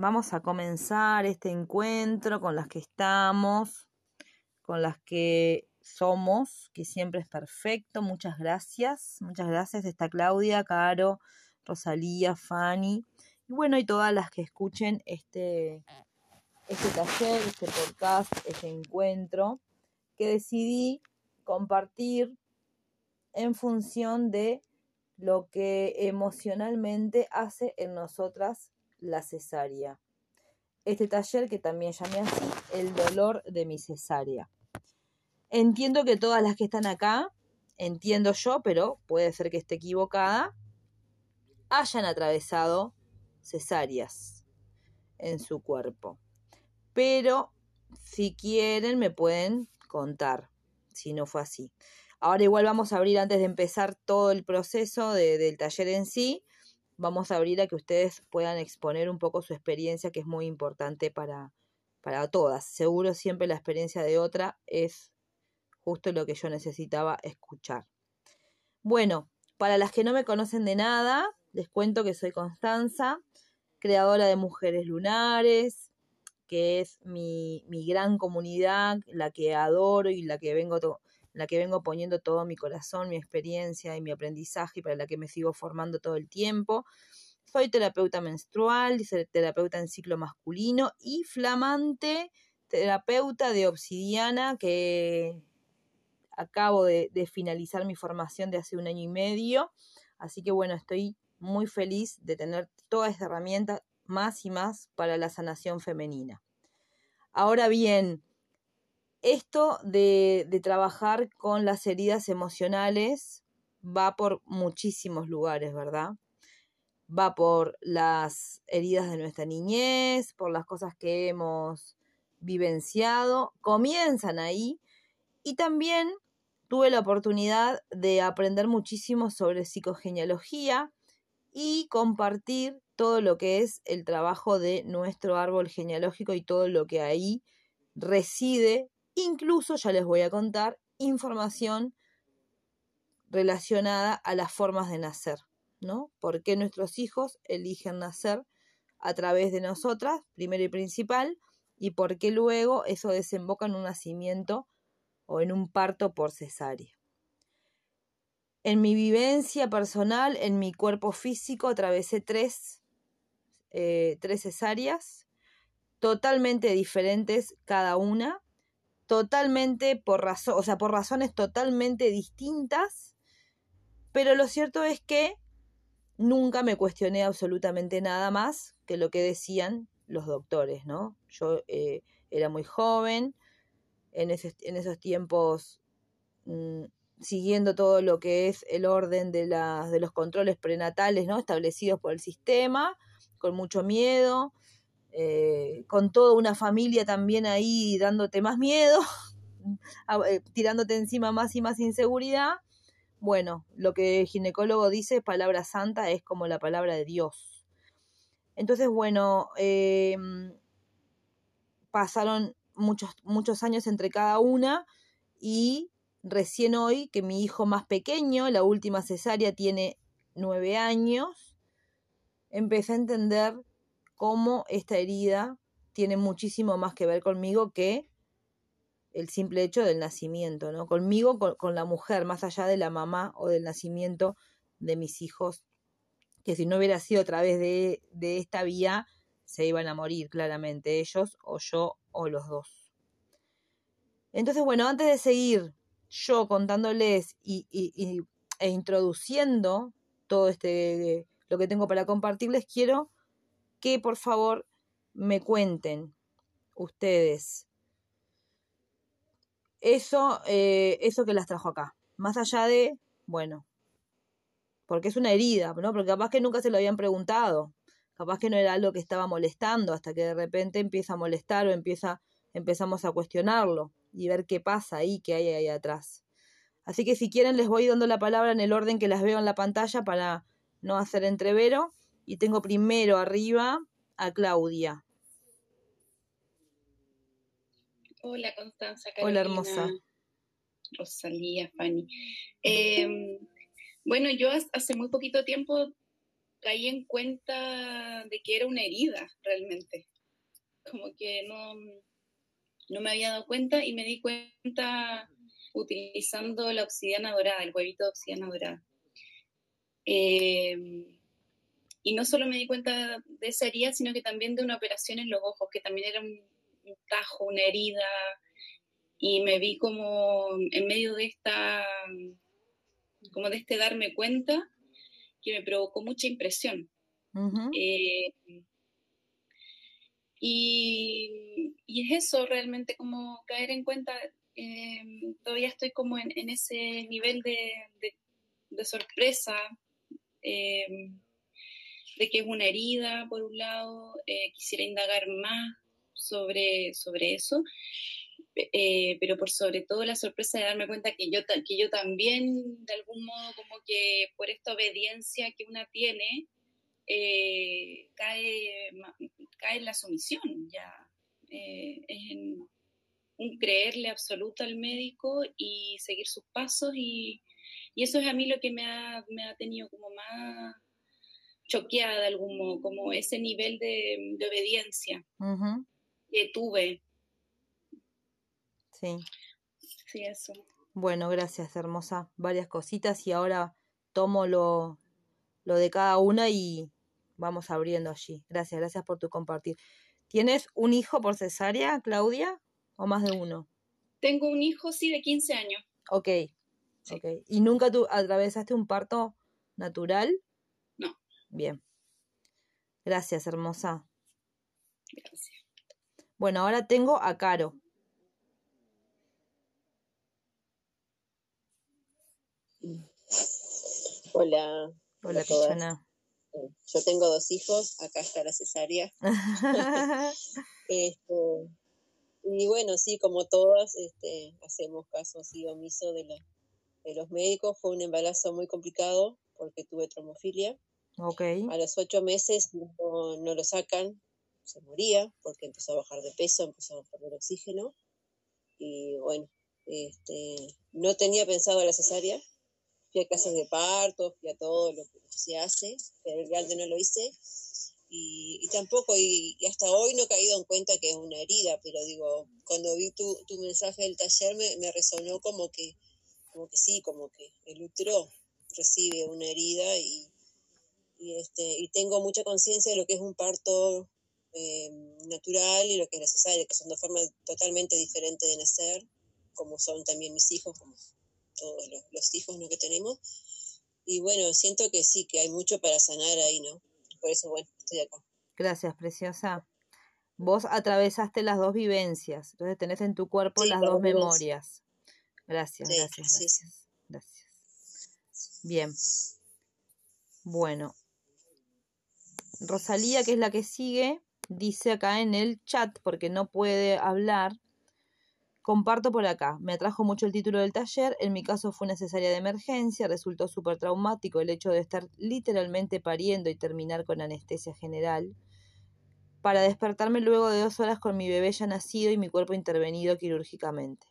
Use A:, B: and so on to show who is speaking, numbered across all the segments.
A: vamos a comenzar este encuentro con las que estamos, con las que somos, que siempre es perfecto. Muchas gracias. Muchas gracias. Está Claudia, Caro, Rosalía, Fanny. Y bueno, y todas las que escuchen este, este taller, este podcast, este encuentro, que decidí compartir en función de lo que emocionalmente hace en nosotras la cesárea. Este taller que también llamé así, el dolor de mi cesárea. Entiendo que todas las que están acá, entiendo yo, pero puede ser que esté equivocada, hayan atravesado cesáreas en su cuerpo. Pero si quieren me pueden contar si no fue así. Ahora igual vamos a abrir antes de empezar todo el proceso del taller en sí, vamos a abrir a que ustedes puedan exponer un poco su experiencia, que es muy importante para, para todas. Seguro siempre la experiencia de otra es justo lo que yo necesitaba escuchar. Bueno, para las que no me conocen de nada, les cuento que soy Constanza, creadora de Mujeres Lunares, que es mi, mi gran comunidad, la que adoro y la que vengo la que vengo poniendo todo mi corazón, mi experiencia y mi aprendizaje y para la que me sigo formando todo el tiempo. Soy terapeuta menstrual, terapeuta en ciclo masculino y flamante terapeuta de obsidiana que acabo de, de, finalizar mi formación de hace un año y medio. Así que bueno, estoy muy feliz de tener toda esta herramienta más y más para la sanación femenina. Ahora bien, esto de, trabajar con las heridas emocionales va por muchísimos lugares, ¿verdad? Va por las heridas de nuestra niñez, por las cosas que hemos vivenciado, comienzan ahí y también tuve la oportunidad de aprender muchísimo sobre psicogenealogía y compartir todo lo que es el trabajo de nuestro árbol genealógico y todo lo que ahí reside Incluso ya les voy a contar información relacionada a las formas de nacer, ¿no? ¿Por qué nuestros hijos eligen nacer a través de nosotras, primero y principal, y por qué luego eso desemboca en un nacimiento o en un parto por cesárea? En mi vivencia personal, en mi cuerpo físico, atravesé tres, eh, tres cesáreas, totalmente diferentes cada una, totalmente por razón, o sea, por razones totalmente distintas, pero lo cierto es que nunca me cuestioné absolutamente nada más que lo que decían los doctores, ¿no? Yo eh, era muy joven, en, en esos tiempos mm, siguiendo todo lo que es el orden de, de los controles prenatales, ¿no? Establecidos por el sistema, con mucho miedo, eh, con toda una familia también ahí dándote más miedo, eh, tirándote encima más y más inseguridad. Bueno, lo que el ginecólogo dice, palabra santa, es como la palabra de Dios. Entonces, bueno, em, pasaron muchos, muchos años entre cada una y recién hoy que mi hijo más pequeño, la última cesárea, tiene nueve años, empecé a entender cómo esta herida tiene muchísimo más que ver conmigo que el simple hecho del nacimiento, ¿no? Conmigo, con, la mujer, más allá de la mamá o del nacimiento de mis hijos, que si no hubiera sido a través de, esta vía, se iban a morir claramente ellos o yo o los dos. Entonces, bueno, antes de seguir yo contándoles y, y, e introduciendo todo este lo que tengo para compartirles, quiero que por favor me cuenten ustedes eso, eh, eso que las trajo acá. Más allá de, bueno, porque es una herida, ¿no? Porque capaz que nunca se lo habían preguntado. Capaz que no era algo que estaba molestando hasta que de repente empieza a molestar o empieza, empezamos a cuestionarlo y ver qué pasa ahí, qué hay ahí atrás. Así que si quieren les voy dando la palabra en el orden que las veo en la pantalla para no hacer entrevero y tengo primero arriba a Claudia.
B: Hola Constanza.
A: Hola hermosa.
B: Rosalía, Fanny. Em, bueno, yo hace muy poquito tiempo caí en cuenta de que era una herida realmente. Como que no, no me había dado cuenta y me di cuenta utilizando la obsidiana dorada, el huevito de obsidiana dorada. Eh, y no solo me di cuenta de esa herida, sino que también de una operación en los ojos, que también era un, tajo, una herida, y me vi como en medio de esta, como de este darme cuenta, que me provocó mucha impresión. Eh, y, es eso realmente como caer en cuenta, eh, todavía estoy como en, ese nivel de, sorpresa, eh, de que es una herida por un lado, quisiera indagar más sobre, sobre eso, eh, pero por sobre todo la sorpresa de darme cuenta que yo, que yo también, de algún modo, como que por esta obediencia que una tiene, eh, cae, cae en la sumisión, ya. Eh, es en un creerle absoluto al médico y seguir sus pasos y, y, eso es a mí lo que me ha, me ha tenido como más choqueada de algún modo, como ese nivel de, obediencia que tuve
A: Sí.
B: Sí, eso.
A: Bueno, gracias, hermosa. Varias cositas y ahora tomo lo, lo de cada una y vamos abriendo allí. Gracias, gracias por tu compartir. ¿Tienes un hijo por cesárea, Claudia? ¿O más de uno?
B: Tengo un hijo, sí, de 15 años.
A: Ok. okay. ¿Y nunca tú atravesaste un parto natural? Bien. Gracias, hermosa.
B: Gracias.
A: Bueno, ahora tengo a Caro.
C: Hola.
A: Hola, Pichona.
C: Yo tengo dos hijos, acá está la cesárea. Este, y bueno, sí, como todas, este, hacemos caso así omiso de, de los médicos. Fue un embarazo muy complicado porque tuve tromofilia.
A: Okay.
C: A los ocho meses no, lo sacan, se moría porque empezó a bajar de peso, empezó a perder oxígeno. Y bueno, este, no tenía pensado la cesárea, fui a clases de parto, fui a todo lo que se hace, pero realmente no lo hice. Y, tampoco, y, hasta hoy no he caído en cuenta que es una herida, pero digo, cuando vi tu, tu mensaje del taller me, me, resonó como que, como que sí, como que el útero recibe una herida y, y, este, y tengo mucha conciencia de lo que es un parto eh, natural y lo que es necesario, que son dos formas totalmente diferentes de nacer, como son también mis hijos, como todos los, hijos ¿no? que tenemos. Y bueno, siento que sí, que hay mucho para sanar ahí, ¿no? Por eso, bueno, estoy acá.
A: Gracias, preciosa. Vos atravesaste las dos vivencias, entonces tenés en tu cuerpo las dos memorias. Gracias, gracias, gracias. Gracias. Bien. Bueno. Rosalía, que es la que sigue, dice acá en el chat, porque no puede hablar, Comparto por acá, me atrajo mucho el título del taller, en mi caso fue necesaria de emergencia, resultó súper traumático el hecho de estar literalmente pariendo y terminar con anestesia general, para despertarme luego de dos horas con mi bebé ya nacido y mi cuerpo intervenido quirúrgicamente.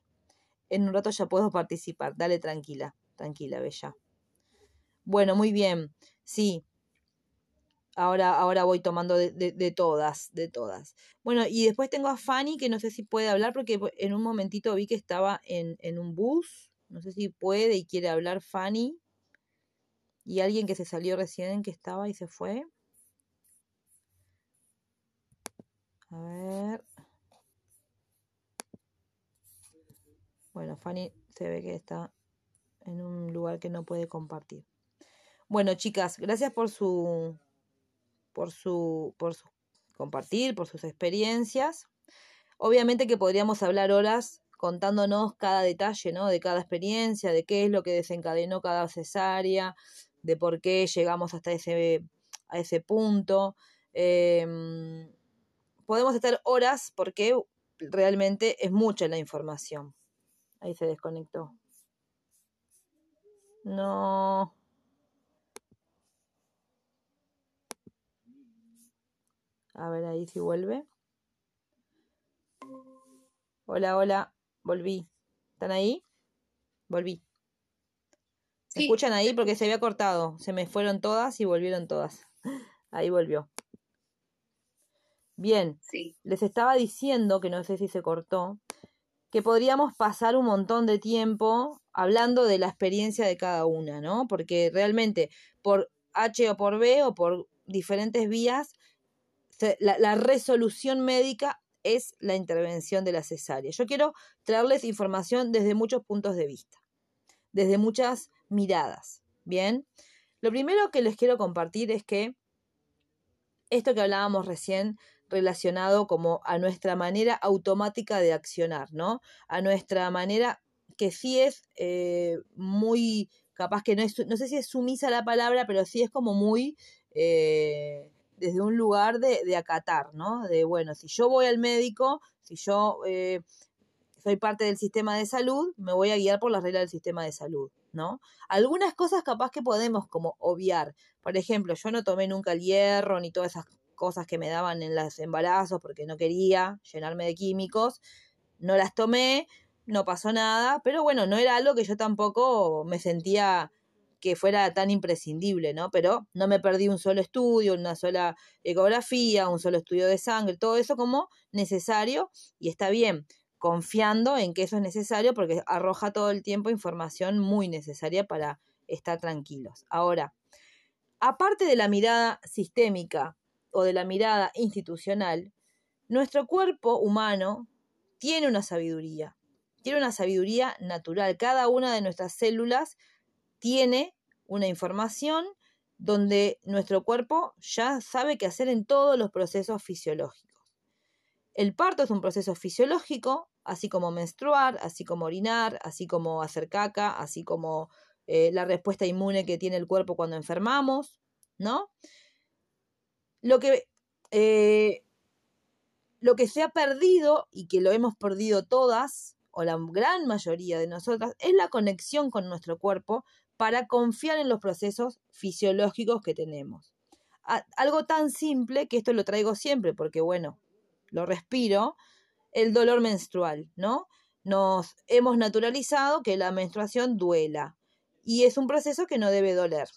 A: En un rato ya puedo participar, dale tranquila, tranquila, bella. Bueno, muy bien, sí, Ahora, ahora voy tomando de, de, todas, de todas. Bueno, y después tengo a Fanny, que no sé si puede hablar, porque en un momentito vi que estaba en, en un bus. No sé si puede y quiere hablar Fanny. Y alguien que se salió recién, que estaba y se fue. A ver. Bueno, Fanny se ve que está en un lugar que no puede compartir. Bueno, chicas, gracias por su por su, por compartir, por sus experiencias. Obviamente que podríamos hablar horas contándonos cada detalle, ¿no? De cada experiencia, de qué es lo que desencadenó cada cesárea, de por qué llegamos hasta ese, a ese punto. Em, podemos estar horas porque realmente es mucha la información. Ahí se desconectó. No. A ver ahí si vuelve. Hola, hola. Volví. ¿Están ahí? Volví. ¿Se escuchan ahí? Porque se había cortado. Se me fueron todas y volvieron todas. Ahí volvió. Bien,
B: Sí.
A: les estaba diciendo, que no sé si se cortó, que podríamos pasar un montón de tiempo hablando de la experiencia de cada una, ¿no? Porque realmente por H o por B o por diferentes vías, la resolución médica es la intervención de la cesárea. Yo quiero traerles información desde muchos puntos de vista, desde muchas miradas, ¿bien? Lo primero que les quiero compartir es que esto que hablábamos recién relacionado como a nuestra manera automática de accionar, ¿no? A nuestra manera que sí es eh, muy, capaz que no es, no sé si es sumisa la palabra, pero sí es como muy eh, desde un lugar de, de acatar, ¿no? De, bueno, si yo voy al médico, si yo eh, soy parte del sistema de salud, me voy a guiar por las reglas del sistema de salud, ¿no? Algunas cosas capaz que podemos como obviar. Por ejemplo, yo no tomé nunca el hierro ni todas esas cosas que me daban en los embarazos porque no quería llenarme de químicos. No las tomé, no pasó nada, pero bueno, no era algo que yo tampoco me sentía que fuera tan imprescindible, ¿no? Pero no me perdí un solo estudio, una sola ecografía, un solo estudio de sangre, todo eso como necesario y está bien, confiando en que eso es necesario porque arroja todo el tiempo información muy necesaria para estar tranquilos. Ahora, aparte de la mirada sistémica o de la mirada institucional, nuestro cuerpo humano tiene una sabiduría, tiene una sabiduría natural. Cada una de nuestras células tiene una información donde nuestro cuerpo ya sabe qué hacer en todos los procesos fisiológicos. El parto es un proceso fisiológico, así como menstruar, así como orinar, así como hacer caca, así como eh, la respuesta inmune que tiene el cuerpo cuando enfermamos, ¿no? Lo que, eh, lo que se ha perdido y que lo hemos perdido todas, o la gran mayoría de nosotras, es la conexión con nuestro cuerpo para confiar en los procesos fisiológicos que tenemos. Algo tan simple que esto lo traigo siempre, porque bueno, lo respiro, el dolor menstrual, ¿no? Nos hemos naturalizado que la menstruación duela y es un proceso que no debe doler.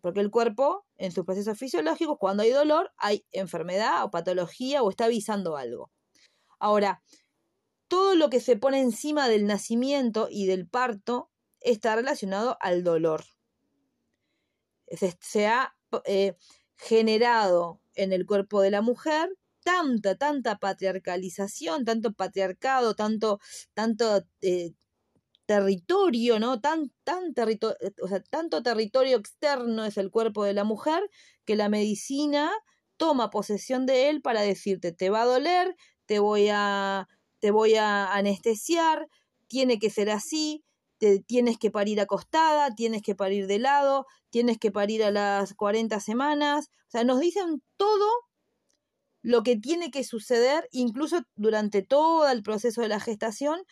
A: Porque el cuerpo, en sus procesos fisiológicos, cuando hay dolor, hay enfermedad o patología o está avisando algo. Ahora, todo lo que se pone encima del nacimiento y del parto está relacionado al dolor. Se, ha eh, generado en el cuerpo de la mujer tanta, tanta patriarcalización, tanto patriarcado, tanto, tanto eh, territorio, ¿no? Tan, o sea, tanto territorio externo es el cuerpo de la mujer que la medicina toma posesión de él para decirte, te va a doler, te voy a, te voy a anestesiar, tiene que ser así, tienes que parir acostada, tienes que parir de lado, tienes que parir a las 40 semanas, o sea, nos dicen todo lo que tiene que suceder, incluso durante todo el proceso de la gestación,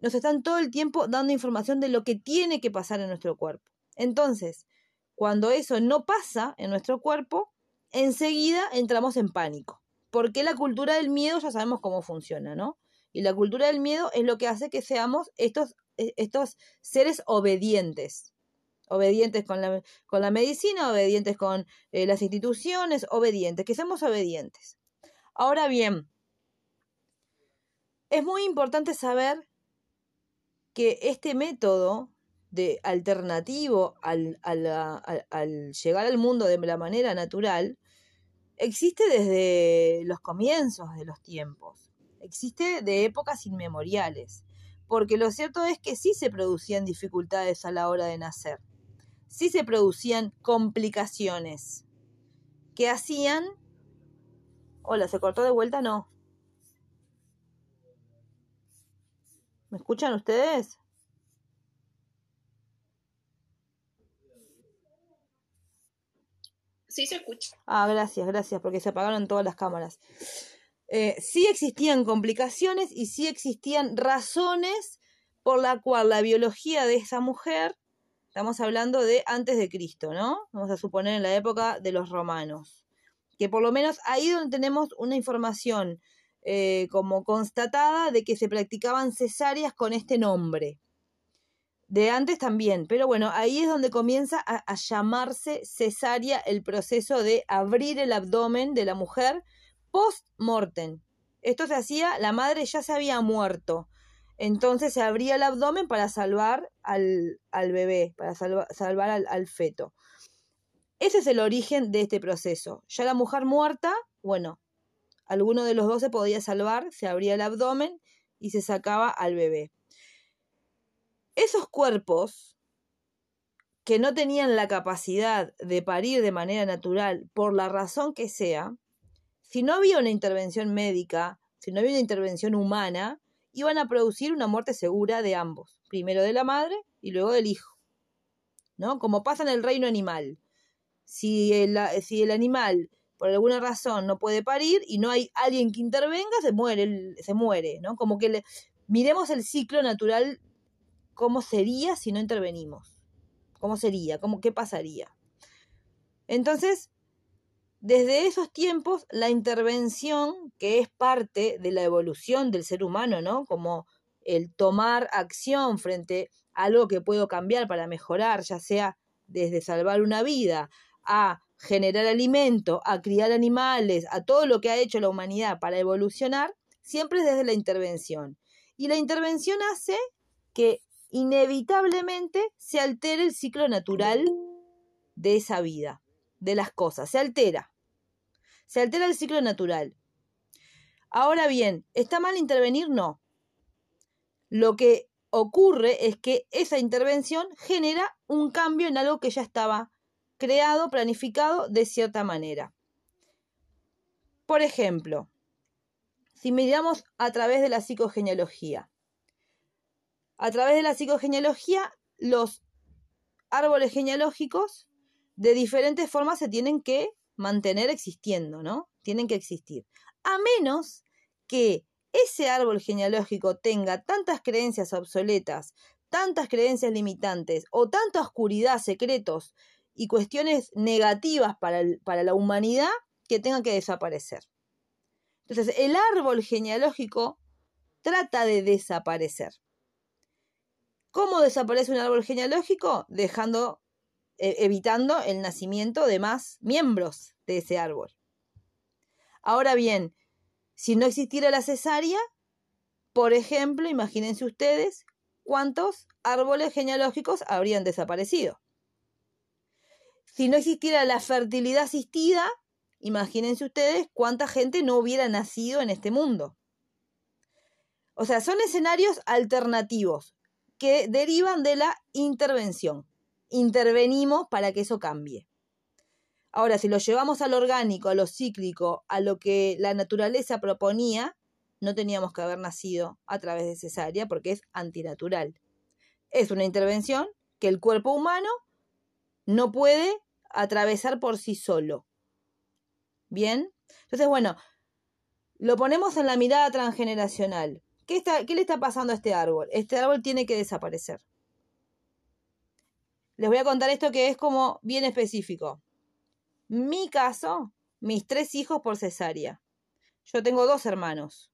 A: nos están todo el tiempo dando información de lo que tiene que pasar en nuestro cuerpo. Entonces, cuando eso no pasa en nuestro cuerpo, enseguida entramos en pánico, porque la cultura del miedo ya sabemos cómo funciona, ¿no? Y la cultura del miedo es lo que hace que seamos estos, estos seres obedientes, obedientes con la, con la medicina, obedientes con eh, las instituciones, obedientes, que seamos obedientes. Ahora bien, es muy importante saber que este método de alternativo al, al, al, al, llegar al mundo de la manera natural existe desde los comienzos de los tiempos, existe de épocas inmemoriales, porque lo cierto es que sí se producían dificultades a la hora de nacer, sí se producían complicaciones que hacían... Hola, ¿se cortó de vuelta? No. ¿Me escuchan ustedes?
B: Sí, se escucha.
A: Ah, gracias, gracias, porque se apagaron todas las cámaras. Eh, sí existían complicaciones y sí existían razones por la cual la biología de esa mujer, estamos hablando de antes de Cristo, ¿no? Vamos a suponer en la época de los romanos, que por lo menos ahí donde tenemos una información eh, como constatada de que se practicaban cesáreas con este nombre. De antes también, pero bueno, ahí es donde comienza a, a llamarse cesárea el proceso de abrir el abdomen de la mujer post-mortem. Esto se hacía, la madre ya se había muerto, entonces se abría el abdomen para salvar al, al bebé, para salvar al, al feto. Ese es el origen de este proceso. Ya la mujer muerta, bueno, alguno de los dos se podía salvar, se abría el abdomen y se sacaba al bebé. Esos cuerpos que no tenían la capacidad de parir de manera natural, por la razón que sea, si no había una intervención médica, si no había una intervención humana, iban a producir una muerte segura de ambos, primero de la madre y luego del hijo. ¿No? Como pasa en el reino animal. Si el, si el animal por alguna razón no puede parir y no hay alguien que intervenga, se muere, se muere, ¿no? Como que le, miremos el ciclo natural, cómo sería si no intervenimos. ¿Cómo sería? ¿Cómo, ¿Qué pasaría? Entonces, desde esos tiempos, la intervención, que es parte de la evolución del ser humano, ¿no? Como el tomar acción frente a algo que puedo cambiar para mejorar, ya sea desde salvar una vida, a generar alimento, a criar animales, a todo lo que ha hecho la humanidad para evolucionar, siempre es desde la intervención. Y la intervención hace que inevitablemente se altere el ciclo natural de esa vida, de las cosas, se altera. Se altera el ciclo natural. Ahora bien, ¿está mal intervenir? No. Lo que ocurre es que esa intervención genera un cambio en algo que ya estaba creado, planificado de cierta manera. Por ejemplo, si miramos a través de la psicogenealogía. A través de la psicogenealogía, los árboles genealógicos de diferentes formas se tienen que mantener existiendo, ¿no? Tienen que existir. A menos que ese árbol genealógico tenga tantas creencias obsoletas, tantas creencias limitantes o tanta oscuridad, secretos y cuestiones negativas para, para la humanidad que tengan que desaparecer. Entonces, el árbol genealógico trata de desaparecer. ¿Cómo desaparece un árbol genealógico? Dejando evitando el nacimiento de más miembros de ese árbol. Ahora bien, si no existiera la cesárea, por ejemplo, imagínense ustedes cuántos árboles genealógicos habrían desaparecido. Si no existiera la fertilidad asistida, imagínense ustedes cuánta gente no hubiera nacido en este mundo. O sea, son escenarios alternativos que derivan de la intervención intervenimos para que eso cambie. Ahora, si lo llevamos al orgánico, a lo cíclico, a lo que la naturaleza proponía, no teníamos que haber nacido a través de cesárea porque es antinatural. Es una intervención que el cuerpo humano no puede atravesar por sí solo. ¿Bien? Entonces, bueno, lo ponemos en la mirada transgeneracional. ¿Qué, está, ¿Qué le está pasando a este árbol? Este árbol tiene que desaparecer les voy a contar esto que es como bien específico. Mi caso, mis tres hijos por cesárea. Yo tengo dos hermanos.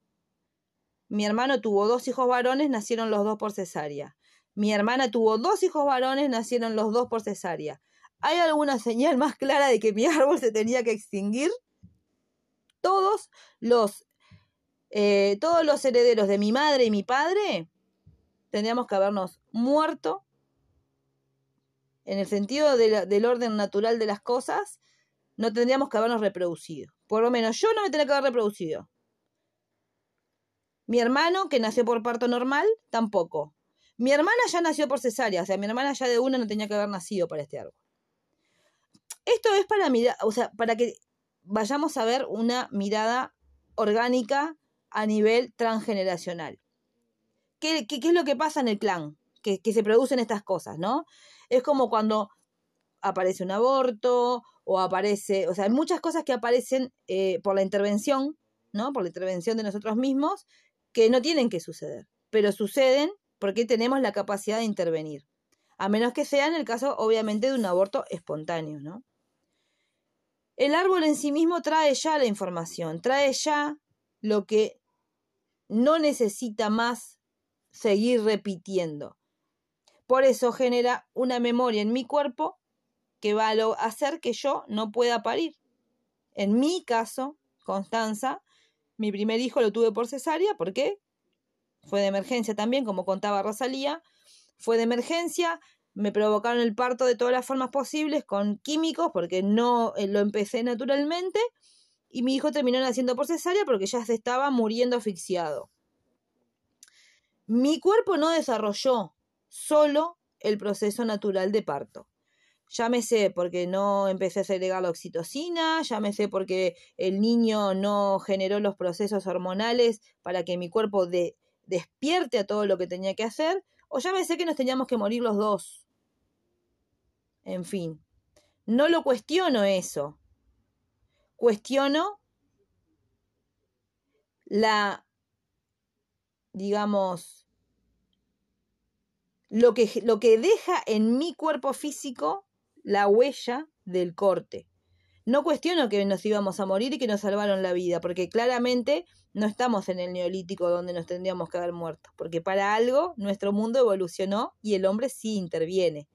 A: Mi hermano tuvo dos hijos varones, nacieron los dos por cesárea. Mi hermana tuvo dos hijos varones, nacieron los dos por cesárea. ¿Hay alguna señal más clara de que mi árbol se tenía que extinguir? Todos los, eh, todos los herederos de mi madre y mi padre tendríamos que habernos muerto en el sentido del orden natural de las cosas, no tendríamos que habernos reproducido. Por lo menos yo no me tenía que haber reproducido. Mi hermano, que nació por parto normal, tampoco. Mi hermana ya nació por cesárea, o sea, mi hermana ya de una no tenía que haber nacido para este árbol. Esto es para mirar, o sea, para que vayamos a ver una mirada orgánica a nivel transgeneracional. ¿Qué, qué, es lo que pasa en el clan? Que, se producen estas cosas, ¿no? Es como cuando aparece un aborto o aparece, o sea, hay muchas cosas que aparecen eh, por la intervención, ¿no? Por la intervención de nosotros mismos, que no tienen que suceder, pero suceden porque tenemos la capacidad de intervenir. A menos que sea en el caso, obviamente, de un aborto espontáneo, ¿no? El árbol en sí mismo trae ya la información, trae ya lo que no necesita más seguir repitiendo. Por eso genera una memoria en mi cuerpo que va a hacer que yo no pueda parir. En mi caso, Constanza, mi primer hijo lo tuve por cesárea, ¿por qué? Fue de emergencia también, como contaba Rosalía, fue de emergencia, me provocaron el parto de todas las formas posibles con químicos porque no eh, lo empecé naturalmente y mi hijo terminó naciendo por cesárea porque ya se estaba muriendo asfixiado. Mi cuerpo no desarrolló solo el proceso natural de parto. Llámese porque no empecé a segregar la oxitocina, llámese porque el niño no generó los procesos hormonales para que mi cuerpo despierte a todo lo que tenía que hacer, o llámese que nos teníamos que morir los dos. En fin, no lo cuestiono eso. Cuestiono la, digamos, lo que, lo que deja en mi cuerpo físico la huella del corte. No cuestiono que nos íbamos a morir y que nos salvaron la vida, porque claramente no estamos en el neolítico donde nos tendríamos que haber muerto, porque para algo nuestro mundo evolucionó y el hombre sí interviene.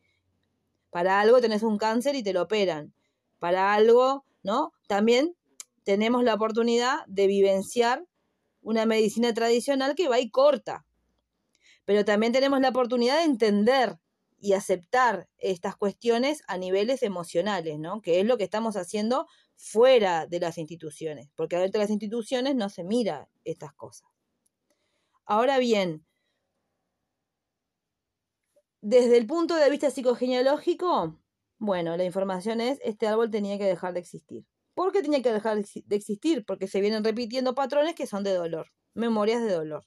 A: Para algo tenés un cáncer y te lo operan. Para algo, ¿no? También tenemos la oportunidad de vivenciar una medicina tradicional que va y corta. Pero también tenemos la oportunidad de entender y aceptar estas cuestiones a niveles emocionales, ¿no? Que es lo que estamos haciendo fuera de las instituciones, porque dentro de las instituciones no se mira estas cosas. Ahora bien, desde el punto de vista psicogenealógico, bueno, la información es, este árbol tenía que dejar de existir. ¿Por qué tenía que dejar de existir? Porque se vienen repitiendo patrones que son de dolor, memorias de dolor.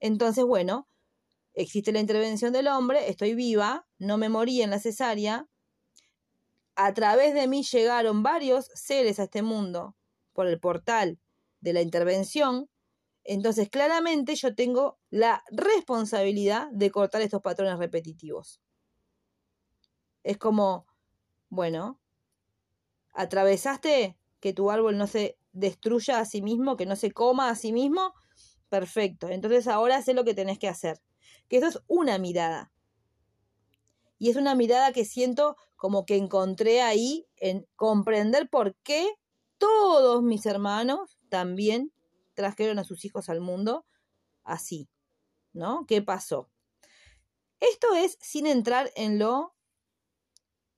A: Entonces, bueno, existe la intervención del hombre, estoy viva, no me morí en la cesárea, a través de mí llegaron varios seres a este mundo por el portal de la intervención, entonces claramente yo tengo la responsabilidad de cortar estos patrones repetitivos. Es como, bueno, atravesaste que tu árbol no se destruya a sí mismo, que no se coma a sí mismo, perfecto. Entonces ahora sé lo que tenés que hacer que eso es una mirada. Y es una mirada que siento como que encontré ahí en comprender por qué todos mis hermanos también trajeron a sus hijos al mundo así, ¿no? ¿Qué pasó? Esto es sin entrar en lo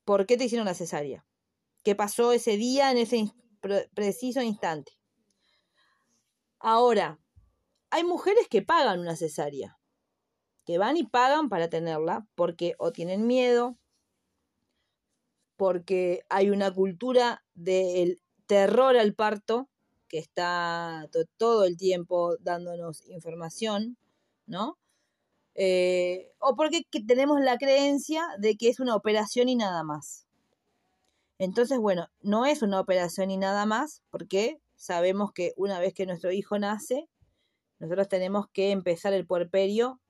A: por qué te hicieron la cesárea, qué pasó ese día en ese preciso instante. Ahora, hay mujeres que pagan una cesárea que van y pagan para tenerla porque o tienen miedo, porque hay una cultura del terror al parto que está todo el tiempo dándonos información, ¿no? Eh, o porque tenemos la creencia de que es una operación y nada más. Entonces, bueno, no es una operación y nada más, porque sabemos que una vez que nuestro hijo nace, nosotros tenemos que empezar el puerperio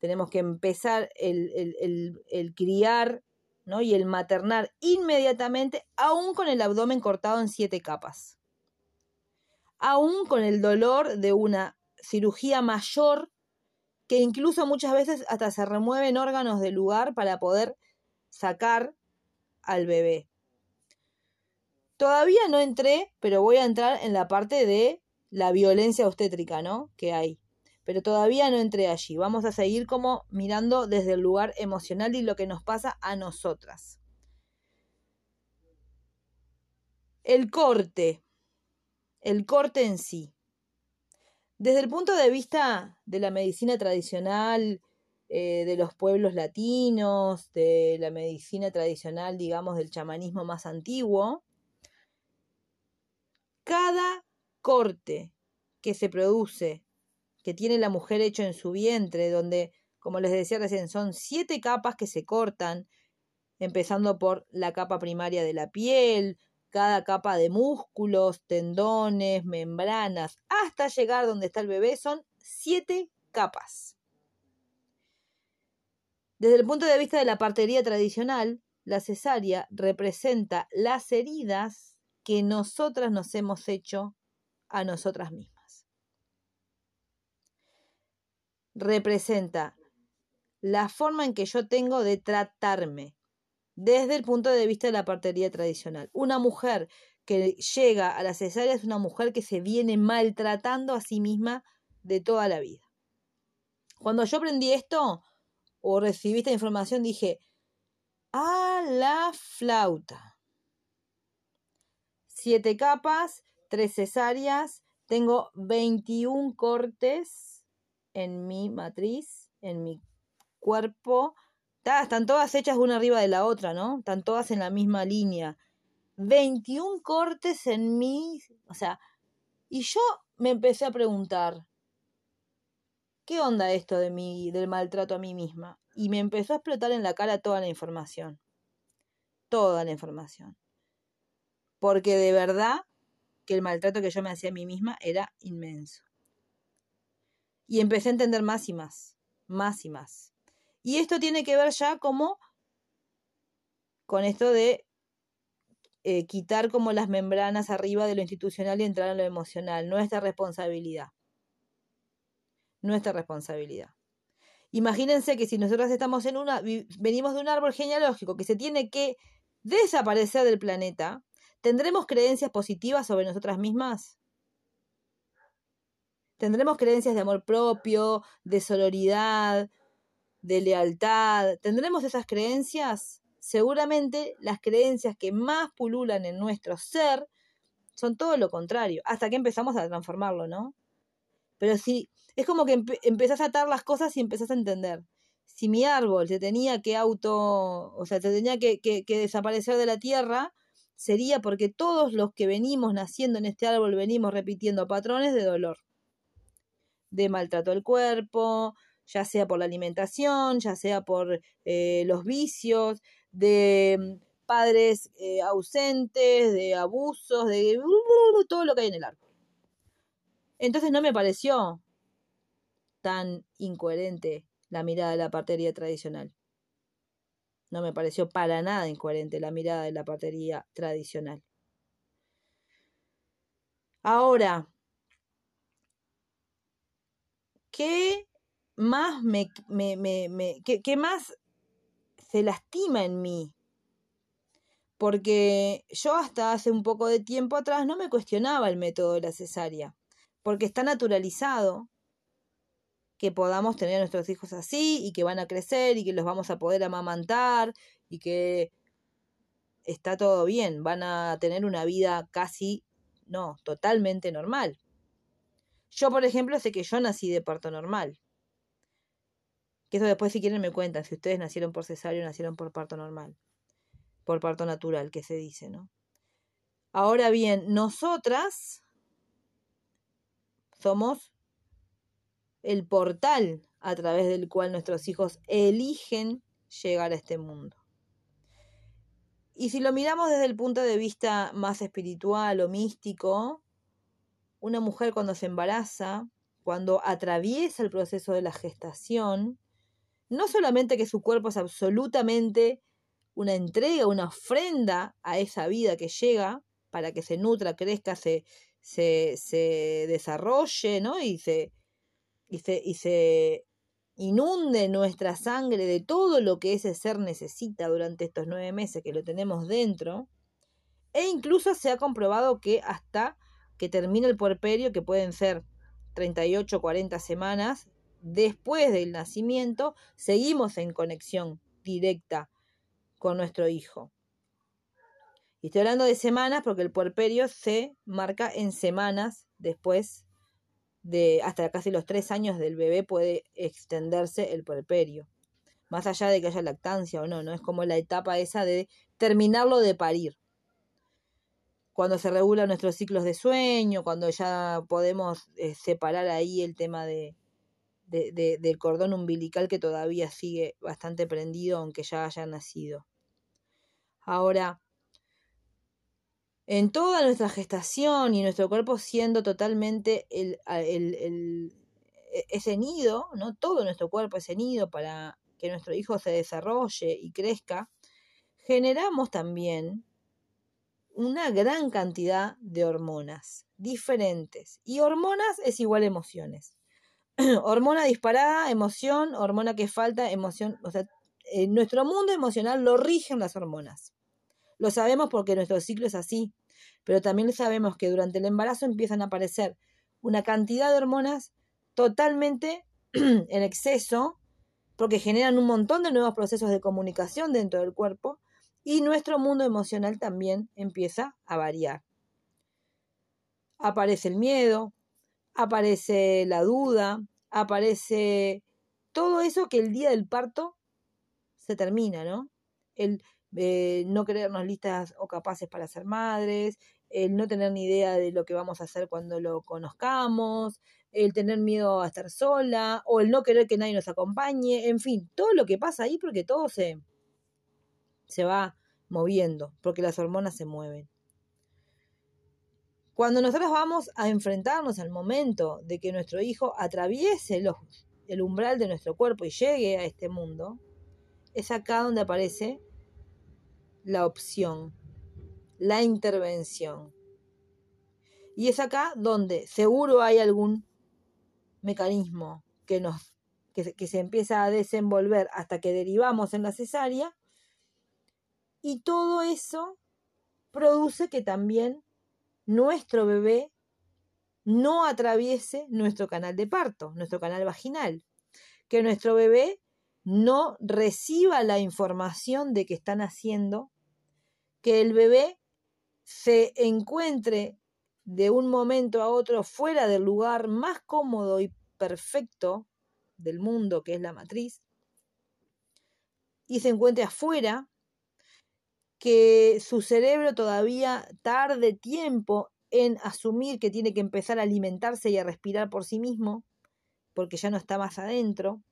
A: tenemos que empezar el, criar ¿no? y el maternar inmediatamente, aún con el abdomen cortado en siete capas. Aún con el dolor de una cirugía mayor, que incluso muchas veces hasta se remueven órganos del lugar para poder sacar al bebé. Todavía no entré, pero voy a entrar en la parte de la violencia obstétrica, ¿no? Que hay pero todavía no entré allí. Vamos a seguir como mirando desde el lugar emocional y lo que nos pasa a nosotras. El corte, el corte en sí. Desde el punto de vista de la medicina tradicional, eh, de los pueblos latinos, de la medicina tradicional, digamos, del chamanismo más antiguo, cada corte que se produce que tiene la mujer hecho en su vientre, donde, como les decía recién, son siete capas que se cortan, empezando por la capa primaria de la piel, cada capa de músculos, tendones, membranas, hasta llegar donde está el bebé, son siete capas. Desde el punto de vista de la partería tradicional, la cesárea representa las heridas que nosotras nos hemos hecho a nosotras mismas. representa la forma en que yo tengo de tratarme desde el punto de vista de la partería tradicional. Una mujer que llega a la cesárea es una mujer que se viene maltratando a sí misma de toda la vida. Cuando yo aprendí esto o recibí esta información dije, a la flauta. Siete capas, tres cesáreas, tengo 21 cortes en mi matriz, en mi cuerpo. Están todas hechas una arriba de la otra, ¿no? Están todas en la misma línea. 21 cortes en mí, o sea, y yo me empecé a preguntar, ¿qué onda esto de mi, del maltrato a mí misma? Y me empezó a explotar en la cara toda la información. Toda la información. Porque de verdad que el maltrato que yo me hacía a mí misma era inmenso. Y empecé a entender más y más, más y más. Y esto tiene que ver ya como con esto de eh, quitar como las membranas arriba de lo institucional y entrar en lo emocional, nuestra responsabilidad nuestra responsabilidad. Imagínense que si nosotros estamos en una, venimos de un árbol genealógico que se tiene que desaparecer del planeta, ¿tendremos creencias positivas sobre nosotras mismas? ¿Tendremos creencias de amor propio, de sororidad, de lealtad? ¿Tendremos esas creencias? Seguramente las creencias que más pululan en nuestro ser son todo lo contrario, hasta que empezamos a transformarlo, ¿no? Pero si es como que empezás a atar las cosas y empezás a entender. Si mi árbol se tenía que auto, o sea, se tenía que, que, desaparecer de la tierra, sería porque todos los que venimos naciendo en este árbol venimos repitiendo patrones de dolor, de maltrato al cuerpo, ya sea por la alimentación, ya sea por eh, los vicios, de mm, padres eh, ausentes, de abusos, de todo lo que hay en el árbol. Entonces no me pareció tan incoherente la mirada de la partería tradicional. No me pareció para nada incoherente la mirada de la partería tradicional. Ahora, ¿qué más me, me, me, qué más se lastima en mí? Porque yo hasta hace un poco de tiempo atrás no me cuestionaba el método de la cesárea, porque está naturalizado que podamos tener a nuestros hijos así y que van a crecer y que los vamos a poder amamantar y que está todo bien, van a tener una vida casi, no, totalmente normal. Yo, por ejemplo, sé que yo nací de parto normal. Que eso después si quieren me cuentan, si ustedes nacieron por cesárea o nacieron por parto normal. Por parto natural, que se dice, ¿no? Ahora bien, nosotras somos el portal a través del cual nuestros hijos eligen llegar a este mundo. Y si lo miramos desde el punto de vista más espiritual o místico, una mujer cuando se embaraza, cuando atraviesa el proceso de la gestación, no solamente que su cuerpo es absolutamente una entrega, una ofrenda a esa vida que llega para que se nutra, crezca, se, se, desarrolle, ¿no? Y se, y se, y se inunde nuestra sangre de todo lo que ese ser necesita durante estos nueve meses que lo tenemos dentro. E incluso se ha comprobado que hasta que termine el puerperio, que pueden ser 38 o 40 semanas, después del nacimiento, seguimos en conexión directa con nuestro hijo. Y estoy hablando de semanas porque el puerperio se marca en semanas después de hasta casi los tres años del bebé puede extenderse el puerperio. Más allá de que haya lactancia o no, no es como la etapa esa de terminarlo de parir. Cuando se regulan nuestros ciclos de sueño, cuando ya podemos eh, separar ahí el tema de, de, del cordón umbilical que todavía sigue bastante prendido aunque ya haya nacido. Ahora, en toda nuestra gestación y nuestro cuerpo siendo totalmente el, el, e, ese nido, ¿no? Todo nuestro cuerpo ese nido para que nuestro hijo se desarrolle y crezca, generamos también una gran cantidad de hormonas diferentes. Y hormonas es igual a emociones. hormona disparada, emoción, hormona que falta, emoción. O sea, en nuestro mundo emocional lo rigen las hormonas. Lo sabemos porque nuestro ciclo es así, pero también sabemos que durante el embarazo empiezan a aparecer una cantidad de hormonas totalmente en exceso, porque generan un montón de nuevos procesos de comunicación dentro del cuerpo y nuestro mundo emocional también empieza a variar. Aparece el miedo, aparece la duda, aparece todo eso que el día del parto se termina, ¿no? El eh, no creernos listas o capaces para ser madres, el no tener ni idea de lo que vamos a hacer cuando lo conozcamos, el tener miedo a estar sola, o el no querer que nadie nos acompañe, en fin, todo lo que pasa ahí porque todo se, se va moviendo, porque las hormonas se mueven. Cuando nosotros vamos a enfrentarnos al momento de que nuestro hijo atraviese el umbral de nuestro cuerpo y llegue a este mundo, es acá donde aparece la opción, la intervención. Y es acá donde seguro hay algún mecanismo que nos que, que, se empieza a desenvolver hasta que derivamos en la cesárea y todo eso produce que también nuestro bebé no atraviese nuestro canal de parto, nuestro canal vaginal, que nuestro bebé no reciba la información de que están haciendo, que el bebé se encuentre de un momento a otro fuera del lugar más cómodo y perfecto del mundo, que es la matriz, y se encuentre afuera que su cerebro todavía tarde tiempo en asumir que tiene que empezar a alimentarse y a respirar por sí mismo, porque ya no está más adentro,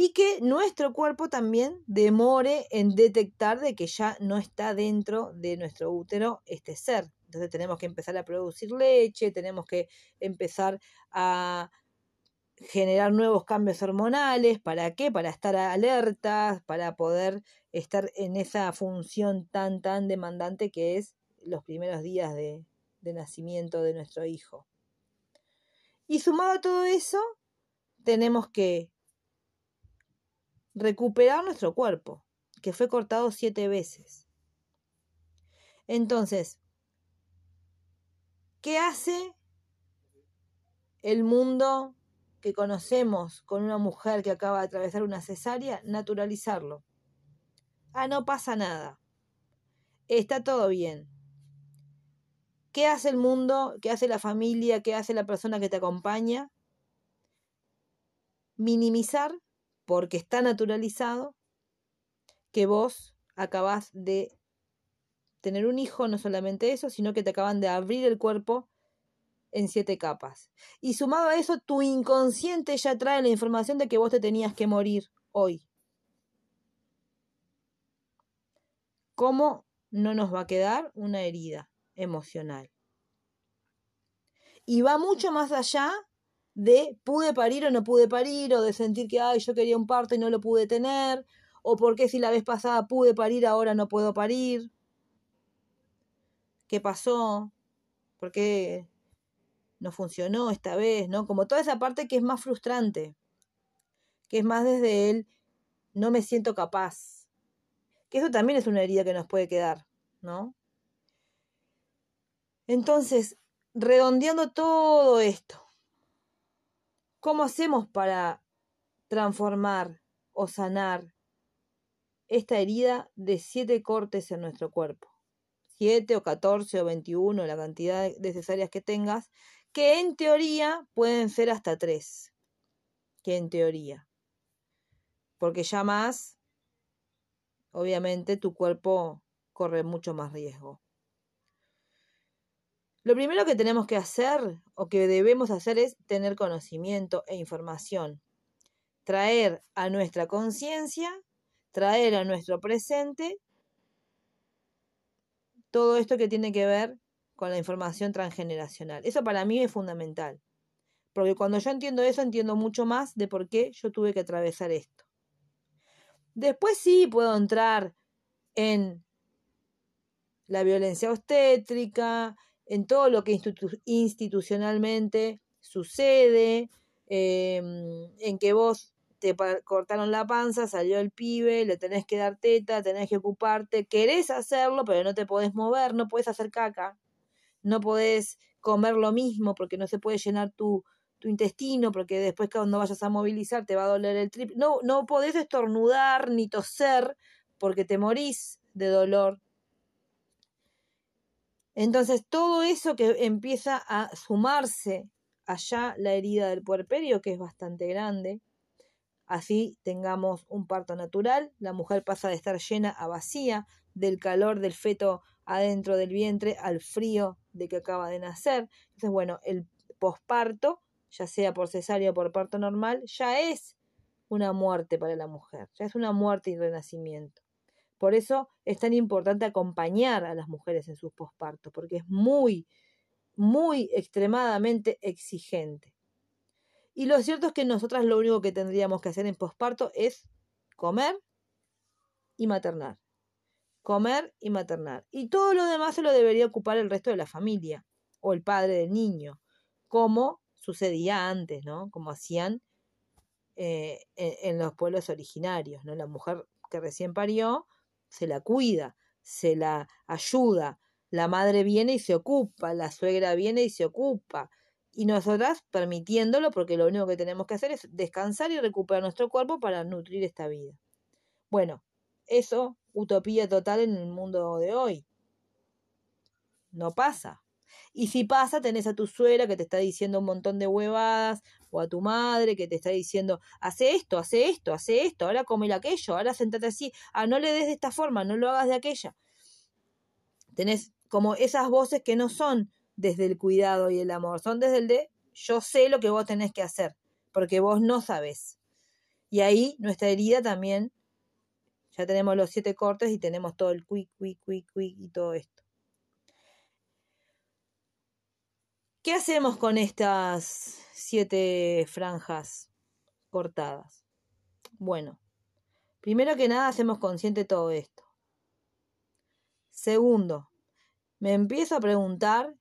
A: y que nuestro cuerpo también demore en detectar de que ya no está dentro de nuestro útero este ser. Entonces tenemos que empezar a producir leche, tenemos que empezar a generar nuevos cambios hormonales. ¿Para qué? Para estar alertas, para poder estar en esa función tan, tan demandante que es los primeros días de, de nacimiento de nuestro hijo. Y sumado a todo eso, tenemos que recuperar nuestro cuerpo, que fue cortado siete veces. Entonces, ¿qué hace el mundo que conocemos con una mujer que acaba de atravesar una cesárea, naturalizarlo. Ah, no pasa nada. Está todo bien. ¿Qué hace el mundo? ¿Qué hace la familia? ¿Qué hace la persona que te acompaña? Minimizar, porque está naturalizado, que vos acabas de tener un hijo, no solamente eso, sino que te acaban de abrir el cuerpo en siete capas. Y sumado a eso, tu inconsciente ya trae la información de que vos te tenías que morir hoy. ¿Cómo no nos va a quedar una herida emocional? Y va mucho más allá de pude parir o no pude parir, o de sentir que ay, yo quería un parto y no lo pude tener, o porque si la vez pasada pude parir, ahora no puedo parir. ¿Qué pasó? ¿Por qué no funcionó esta vez, ¿no? Como toda esa parte que es más frustrante, que es más desde él, no me siento capaz. Que eso también es una herida que nos puede quedar, ¿no? Entonces, redondeando todo esto, ¿cómo hacemos para transformar o sanar esta herida de siete cortes en nuestro cuerpo? Siete o catorce o veintiuno, la cantidad de que tengas, que en teoría pueden ser hasta tres, que en teoría, porque ya más, obviamente tu cuerpo corre mucho más riesgo. Lo primero que tenemos que hacer o que debemos hacer es tener conocimiento e información, traer a nuestra conciencia, traer a nuestro presente todo esto que tiene que ver con la información transgeneracional. Eso para mí es fundamental. Porque cuando yo entiendo eso, entiendo mucho más de por qué yo tuve que atravesar esto. Después sí puedo entrar en la violencia obstétrica, en todo lo que institucionalmente sucede, em, en que vos te cortaron la panza, salió el pibe, le tenés que dar teta, tenés que ocuparte, querés hacerlo, pero no te podés mover, no podés hacer caca, no podés comer lo mismo porque no se puede llenar tu, tu intestino, porque después cuando vayas a movilizar te va a doler el triple. No, no podés estornudar ni toser porque te morís de dolor. Entonces todo eso que empieza a sumarse allá la herida del puerperio, que es bastante grande, Así tengamos un parto natural, la mujer pasa de estar llena a vacía, del calor del feto adentro del vientre al frío de que acaba de nacer. Entonces, bueno, el posparto, ya sea por cesárea o por parto normal, ya es una muerte para la mujer, ya es una muerte y renacimiento. Por eso es tan importante acompañar a las mujeres en sus pospartos, porque es muy, muy extremadamente exigente. Y lo cierto es que nosotras lo único que tendríamos que hacer en posparto es comer y maternar. Comer y maternar. Y todo lo demás se lo debería ocupar el resto de la familia o el padre del niño, como sucedía antes, ¿no? Como hacían eh, en, los pueblos originarios, ¿no? La mujer que recién parió se la cuida, se la ayuda, la madre viene y se ocupa, la suegra viene y se ocupa, y nosotras permitiéndolo porque lo único que tenemos que hacer es descansar y recuperar nuestro cuerpo para nutrir esta vida. Bueno, eso, utopía total en el mundo de hoy. No pasa. Y si pasa, tenés a tu suegra que te está diciendo un montón de huevadas, o a tu madre que te está diciendo, hace esto, hace esto, hace esto, ahora come aquello, ahora sentate así, ah, no le des de esta forma, no lo hagas de aquella. Tenés como esas voces que no son desde el cuidado y el amor, son desde el de yo sé lo que vos tenés que hacer, porque vos no sabés. Y ahí nuestra herida también, ya tenemos los siete cortes y tenemos todo el quick, quick, quick, quick y todo esto. ¿Qué hacemos con estas siete franjas cortadas? Bueno, primero que nada hacemos consciente todo esto. Segundo, me empiezo a preguntar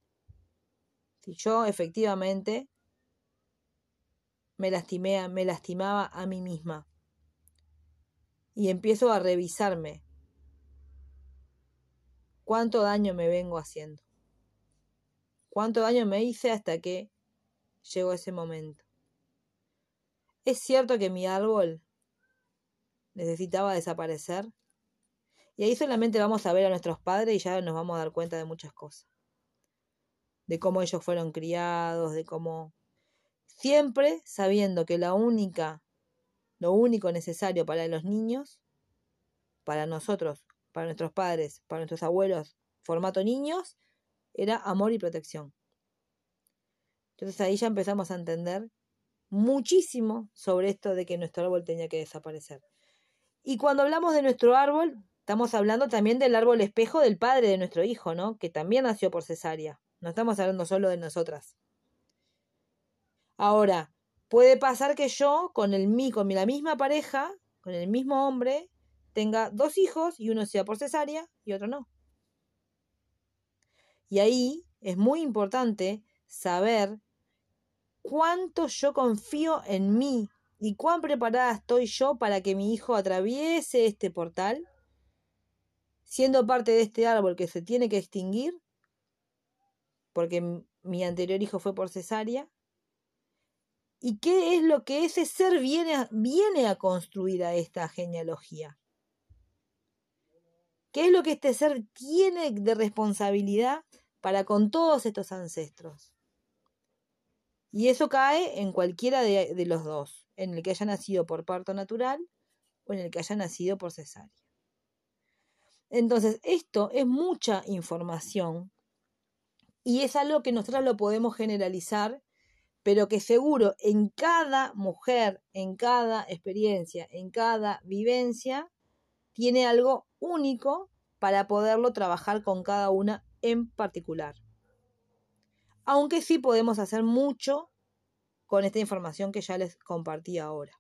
A: si yo efectivamente me lastimé, me lastimaba a mí misma. Y empiezo a revisarme cuánto daño me vengo haciendo. Cuánto daño me hice hasta que llegó ese momento. Es cierto que mi árbol necesitaba desaparecer. Y ahí solamente vamos a ver a nuestros padres y ya nos vamos a dar cuenta de muchas cosas de cómo ellos fueron criados, de cómo... Siempre sabiendo que la única, lo único necesario para los niños, para nosotros, para nuestros padres, para nuestros abuelos, formato niños, era amor y protección. Entonces ahí ya empezamos a entender muchísimo sobre esto de que nuestro árbol tenía que desaparecer. Y cuando hablamos de nuestro árbol, estamos hablando también del árbol espejo del padre de nuestro hijo, ¿no? Que también nació por cesárea. No estamos hablando solo de nosotras. Ahora, puede pasar que yo, con, el, con la misma pareja, con el mismo hombre, tenga dos hijos y uno sea por cesárea y otro no. Y ahí es muy importante saber cuánto yo confío en mí y cuán preparada estoy yo para que mi hijo atraviese este portal, siendo parte de este árbol que se tiene que extinguir porque mi anterior hijo fue por cesárea. ¿Y qué es lo que ese ser viene viene a construir a esta genealogía? ¿Qué es lo que este ser tiene de responsabilidad para con todos estos ancestros? Y eso cae en cualquiera de, los dos, en el que haya nacido por parto natural o en el que haya nacido por cesárea. Entonces, esto es mucha información y es algo que nosotros lo podemos generalizar, pero que seguro en cada mujer, en cada experiencia, en cada vivencia, tiene algo único para poderlo trabajar con cada una en particular. Aunque sí podemos hacer mucho con esta información que ya les compartí ahora.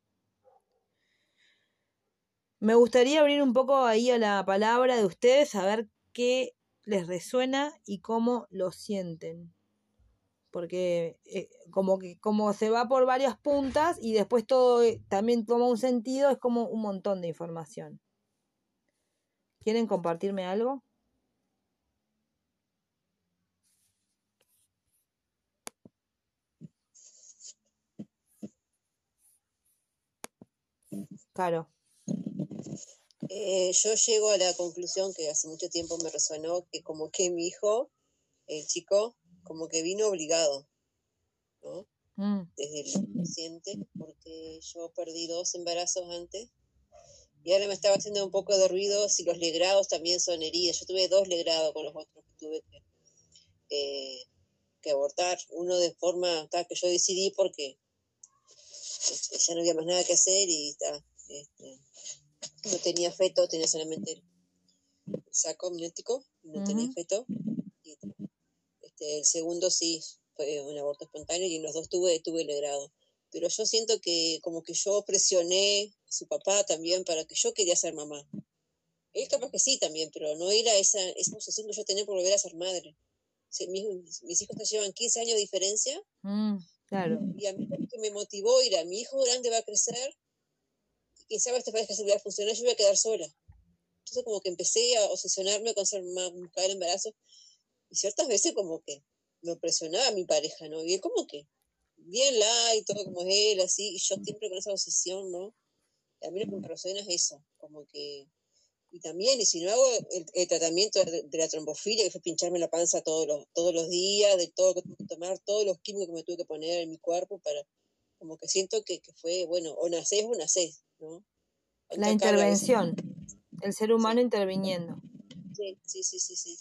A: Me gustaría abrir un poco ahí a la palabra de ustedes, a ver qué les resuena y cómo lo sienten. porque eh, como que como se va por varias puntas y después todo eh, también toma un sentido, es como un montón de información. ¿Quieren compartirme algo? Claro.
C: Eh, yo llego a la conclusión que hace mucho tiempo me resonó que como que mi hijo, el chico, como que vino obligado, ¿no?
A: Mm,
C: Desde el inconsciente, porque yo perdí dos embarazos antes y ahora me estaba haciendo un poco de ruido si los legrados también son heridas. Yo tuve dos legrados con los otros que tuve que, eh, que abortar. Uno de forma ta, que yo decidí porque ya no había más nada que hacer y ta, este, no tenía feto, tenía solamente el saco amniótico, no tenía feto. Y, este, el segundo sí fue un aborto espontáneo y en los dos tuve, tuve legrado. Pero yo siento que como que yo presioné a su papá también para que yo quería ser mamá. Él capaz que sí también, pero no era esa, esa obsesión que yo tenía por volver a ser madre. Sí, mis, mis hijos te llevan 15 años de diferencia
A: mm, claro.
C: y a mí que me motivó era, mi hijo grande va a crecer y quién sabe esta pareja se va a funcionar, yo voy a quedar sola. Entonces como que empecé a obsesionarme con ser mamá, buscar el embarazo y ciertas veces como que me presionaba mi pareja, ¿no? Y él como que bien light, todo como es él, así, y yo siempre con esa obsesión, ¿no? Y a mí lo que me impresiona es eso, como que... Y también, y si no hago el, el tratamiento de, de la trombofilia, que fue pincharme la panza todos los, todos los días, de todo lo que tuve que tomar, todos los químicos que me tuve que poner en mi cuerpo para, como que siento que, que fue, bueno, o nacés o nacés, ¿no?
A: La intervención, el ser humano interviniendo.
C: Sí, sí, sí, sí. sí.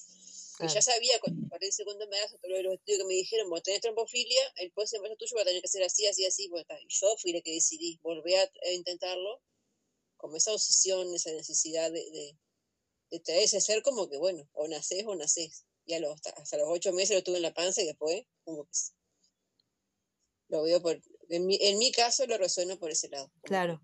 A: Claro.
C: ya sabía, cuando paré el segundo embarazo, todos los estudios que me dijeron, vos tenés trombofilia, el próximo embarazo tuyo va a tener que ser así, así, así. Bueno, está. Y yo fui la que decidí volver a, intentarlo, como esa obsesión, esa necesidad de, de, de traer ese ser como que, bueno, o nacés o nacés. Y a los, hasta, hasta los ocho meses lo tuve en la panza y después, como que lo veo por... En mi, en mi caso lo resueno por ese lado. que-
A: Claro,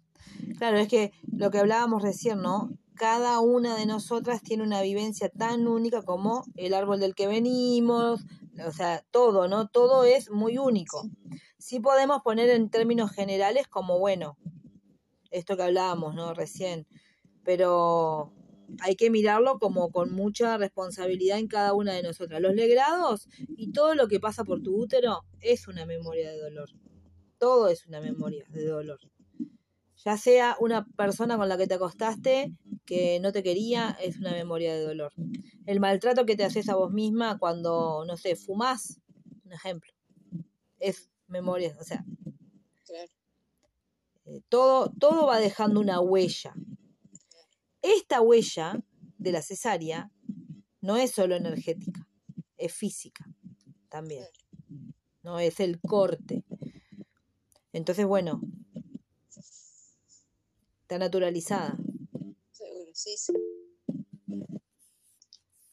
A: claro, es que lo que hablábamos recién, ¿no? Cada una de nosotras tiene una vivencia tan única como el árbol del que venimos, o sea, todo, ¿no? Todo es muy único. Sí podemos poner en términos generales como, bueno, esto que hablábamos, ¿no? Recién, pero hay que mirarlo como con mucha responsabilidad en cada una de nosotras. Los legrados y todo lo que pasa por tu útero es una memoria de dolor. Todo es una memoria de dolor ya sea una persona con la que te acostaste que no te quería, es una memoria de dolor. El maltrato que te haces a vos misma cuando, no sé, fumás, un ejemplo, es memoria, o sea,
C: Claro,
A: eh, todo, todo va dejando una huella. Esta huella de la cesárea no es solo energética, es física también. No es el corte. Entonces, bueno, está naturalizada.
C: seguro, sí, sí.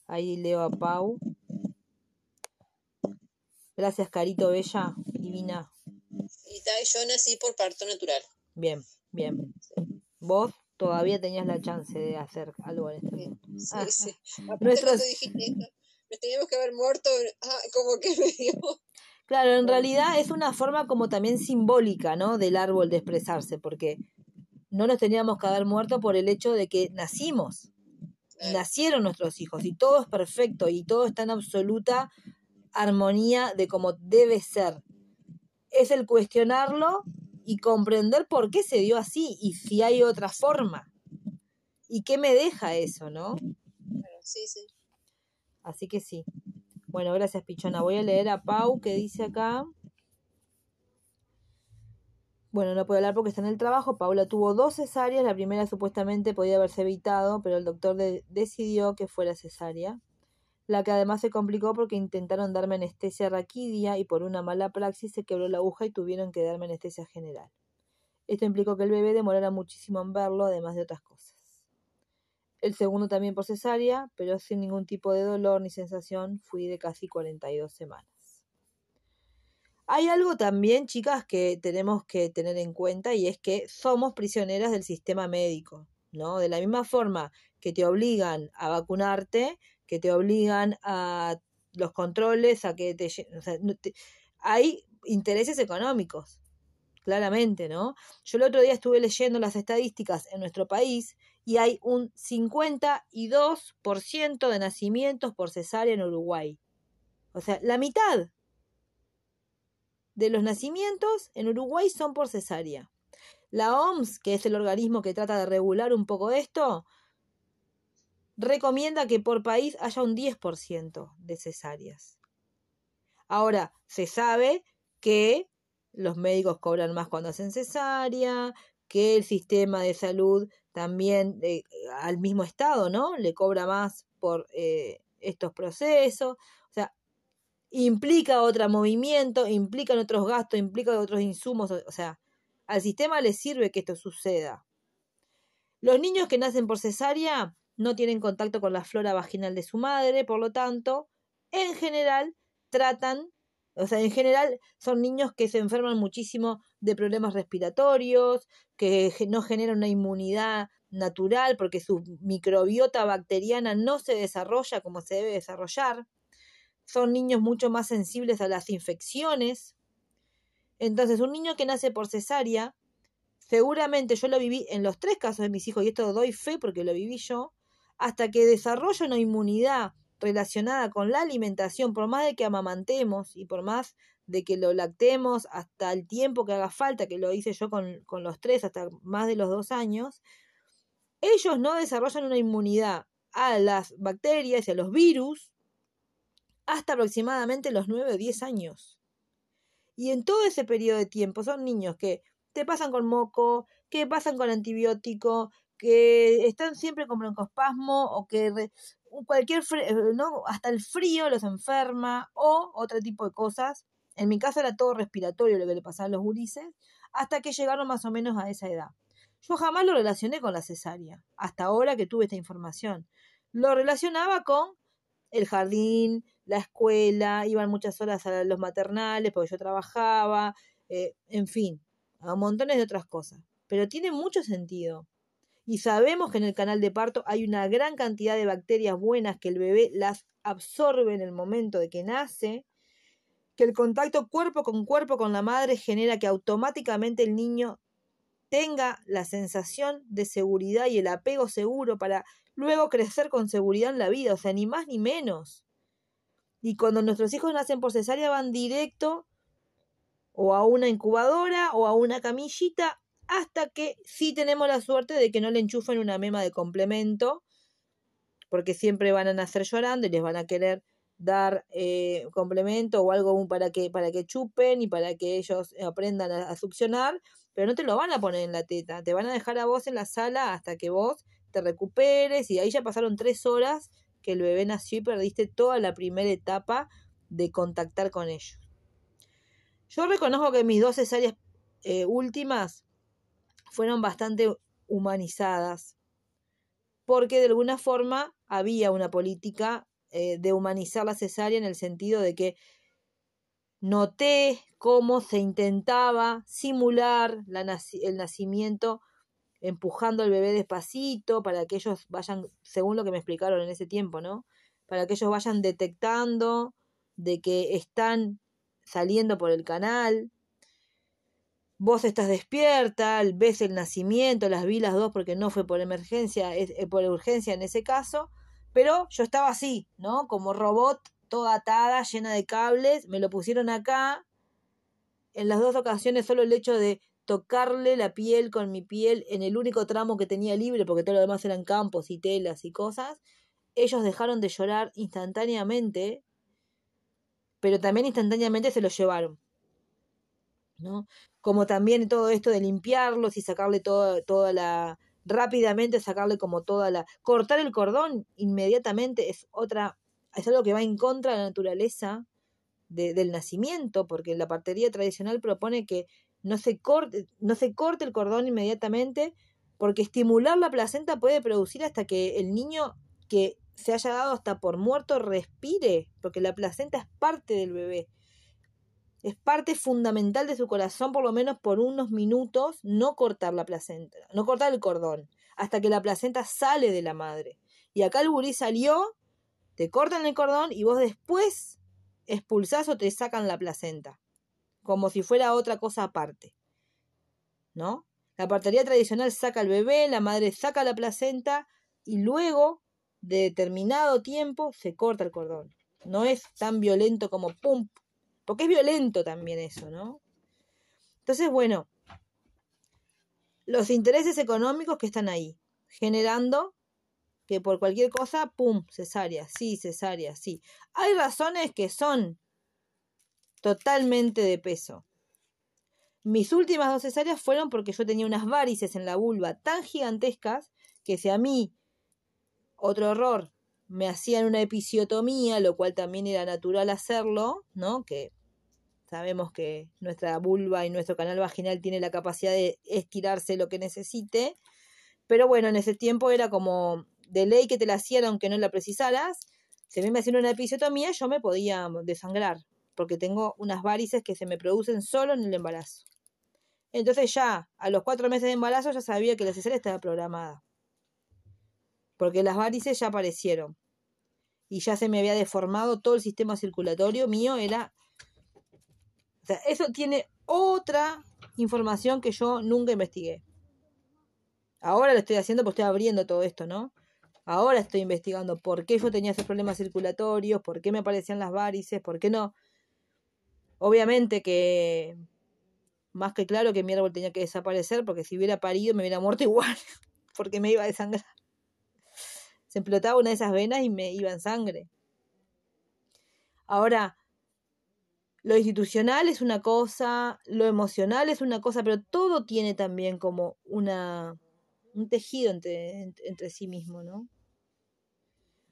A: Ahí leo a Pau. Gracias, Carito Bella, divina.
C: Y ta, yo nací por parto natural.
A: Bien, bien. Vos todavía tenías la chance de hacer algo en este mundo.
C: sí,
A: Ah,
C: sí. Aparte
A: Nuestros-
C: dijiste nos teníamos que haber muerto, ah, como que me dio...
A: Claro, en realidad es una forma como también simbólica, ¿no? Del árbol de expresarse, porque no nos teníamos que haber muerto por el hecho de que nacimos. nacieron nuestros hijos y todo es perfecto y todo está en absoluta armonía de como debe ser. Es el cuestionarlo y comprender por qué se dio así y si hay otra forma. ¿Y qué me deja eso, no?
C: sí, sí.
A: Así que sí. Bueno, gracias Pichona. Voy a leer a Pau que dice acá. Bueno, no puedo hablar porque está en el trabajo. Paula tuvo dos cesáreas. La primera supuestamente podía haberse evitado, pero el doctor de- decidió que fuera cesárea. La que además se complicó porque intentaron darme anestesia raquidia y por una mala praxis se quebró la aguja y tuvieron que darme anestesia general. Esto implicó que el bebé demorara muchísimo en verlo, además de otras cosas. El segundo también por cesárea, pero sin ningún tipo de dolor ni sensación, fui de casi 42 semanas. Hay algo también, chicas, que tenemos que tener en cuenta y es que somos prisioneras del sistema médico, ¿no? De la misma forma que te obligan a vacunarte, que te obligan a los controles, a que te, o sea, hay intereses económicos, claramente, ¿no? Yo el otro día estuve leyendo las estadísticas en nuestro país y hay un 52% de nacimientos por cesárea en Uruguay. O sea, la mitad de los nacimientos en Uruguay son por cesárea. La OMS, que es el organismo que trata de regular un poco esto, recomienda que por país haya un 10% de cesáreas. Ahora, se sabe que los médicos cobran más cuando hacen cesárea, que el sistema de salud también eh, al mismo estado, ¿no? Le cobra más por eh, estos procesos. Implica otro movimiento, implican otros gastos, implica otros insumos. O sea, al sistema le sirve que esto suceda. Los niños que nacen por cesárea no tienen contacto con la flora vaginal de su madre, por lo tanto, en general tratan, o sea, en general son niños que se enferman muchísimo de problemas respiratorios, que no generan una inmunidad natural porque su microbiota bacteriana no se desarrolla como se debe desarrollar. Son niños mucho más sensibles a las infecciones. Entonces, un niño que nace por cesárea, seguramente yo lo viví en los tres casos de mis hijos, y esto doy fe porque lo viví yo, hasta que desarrolla una inmunidad relacionada con la alimentación, por más de que amamantemos y por más de que lo lactemos hasta el tiempo que haga falta, que lo hice yo con, con los tres, hasta más de los dos años, ellos no desarrollan una inmunidad a las bacterias y a los virus hasta aproximadamente los nueve o diez años. Y en todo ese periodo de tiempo son niños que te pasan con moco, que pasan con antibiótico, que están siempre con broncospasmo o que cualquier, eh, ¿no? hasta el frío los enferma o otro tipo de cosas. En mi caso era todo respiratorio lo que le pasaba a los gurises, hasta que llegaron más o menos a esa edad. Yo jamás lo relacioné con la cesárea, hasta ahora que tuve esta información. Lo relacionaba con el jardín, la escuela, iban muchas horas a los maternales porque yo trabajaba, eh, en fin, a montones de otras cosas. Pero tiene mucho sentido y sabemos que en el canal de parto hay una gran cantidad de bacterias buenas que el bebé las absorbe en el momento de que nace, que el contacto cuerpo con cuerpo con la madre genera que automáticamente el niño tenga la sensación de seguridad y el apego seguro para luego crecer con seguridad en la vida, o sea, ni más ni menos. Y cuando nuestros hijos nacen por cesárea van directo o a una incubadora o a una camillita hasta que sí tenemos la suerte de que no le enchufen una mema de complemento, porque siempre van a nacer llorando y les van a querer dar eh, complemento o algo para que, para que chupen y para que ellos aprendan a, succionar, pero no te lo van a poner en la teta, te van a dejar a vos en la sala hasta que vos te recuperes y ahí ya pasaron tres horas que el bebé nació y perdiste toda la primera etapa de contactar con ellos. Yo reconozco que mis dos cesáreas eh, últimas fueron bastante humanizadas, porque de alguna forma había una política eh, de humanizar la cesárea en el sentido de que noté cómo se intentaba simular el nacimiento empujando al bebé despacito para que ellos vayan, según lo que me explicaron en ese tiempo, ¿no? Para que ellos vayan detectando de que están saliendo por el canal, vos estás despierta, ves el nacimiento, las vi las dos porque no fue por emergencia, es, eh, por urgencia en ese caso, pero yo estaba así, ¿no? Como robot, toda atada, llena de cables, me lo pusieron acá. En las dos ocasiones solo el hecho de tocarle la piel con mi piel en el único tramo que tenía libre, porque todo lo demás eran campos y telas y cosas, ellos dejaron de llorar instantáneamente, pero también instantáneamente se lo llevaron. ¿no? como también todo esto de limpiarlos y sacarle todo, toda la, rápidamente sacarle como toda la, cortar el cordón inmediatamente es otra, es algo que va en contra de la naturaleza del nacimiento, porque la partería tradicional propone que no se corte, no se corte el cordón inmediatamente, porque estimular la placenta puede producir hasta que el niño que se haya dado hasta por muerto respire, porque la placenta es parte del bebé es parte fundamental de su corazón, por lo menos por unos minutos, no cortar la placenta, no cortar el cordón, hasta que la placenta sale de la madre. Y acá el gurí salió te cortan el cordón y vos después expulsás o te sacan la placenta, como si fuera otra cosa aparte. ¿No? La partería tradicional saca al bebé, la madre saca la placenta y luego de determinado tiempo se corta el cordón. No es tan violento como pum, porque es violento también eso, ¿no? Entonces, bueno, los intereses económicos que están ahí, generando que por cualquier cosa, pum, cesárea, sí, cesárea, sí. Hay razones que son totalmente de peso. Mis últimas dos cesáreas fueron porque yo tenía unas varices en la vulva tan gigantescas que si a mí, otro error, me hacían una episiotomía, lo cual también era natural hacerlo, ¿no? Que sabemos que nuestra vulva y nuestro canal vaginal tiene la capacidad de estirarse lo que necesite. Pero bueno, en ese tiempo era como de ley que te la hacían aunque no la precisaras. Si a mí me hacían una episiotomía, yo me podía desangrar, porque tengo unas varices que se me producen solo en el embarazo. Entonces ya, a los cuatro meses de embarazo, ya sabía que la cesárea estaba programada. Porque las varices ya aparecieron. Y ya se me había deformado todo el sistema circulatorio mío, era o sea, eso tiene otra información que yo nunca investigué. Ahora lo estoy haciendo porque estoy abriendo todo esto, ¿no? Ahora estoy investigando por qué yo tenía esos problemas circulatorios, por qué me aparecían las varices, por qué no. Obviamente que más que claro que mi árbol tenía que desaparecer porque si hubiera parido me hubiera muerto igual, porque me iba a desangrar. Se explotaba una de esas venas y me iba en sangre. Ahora, lo institucional es una cosa, lo emocional es una cosa, pero todo tiene también como una, un tejido entre, entre sí mismo, ¿no?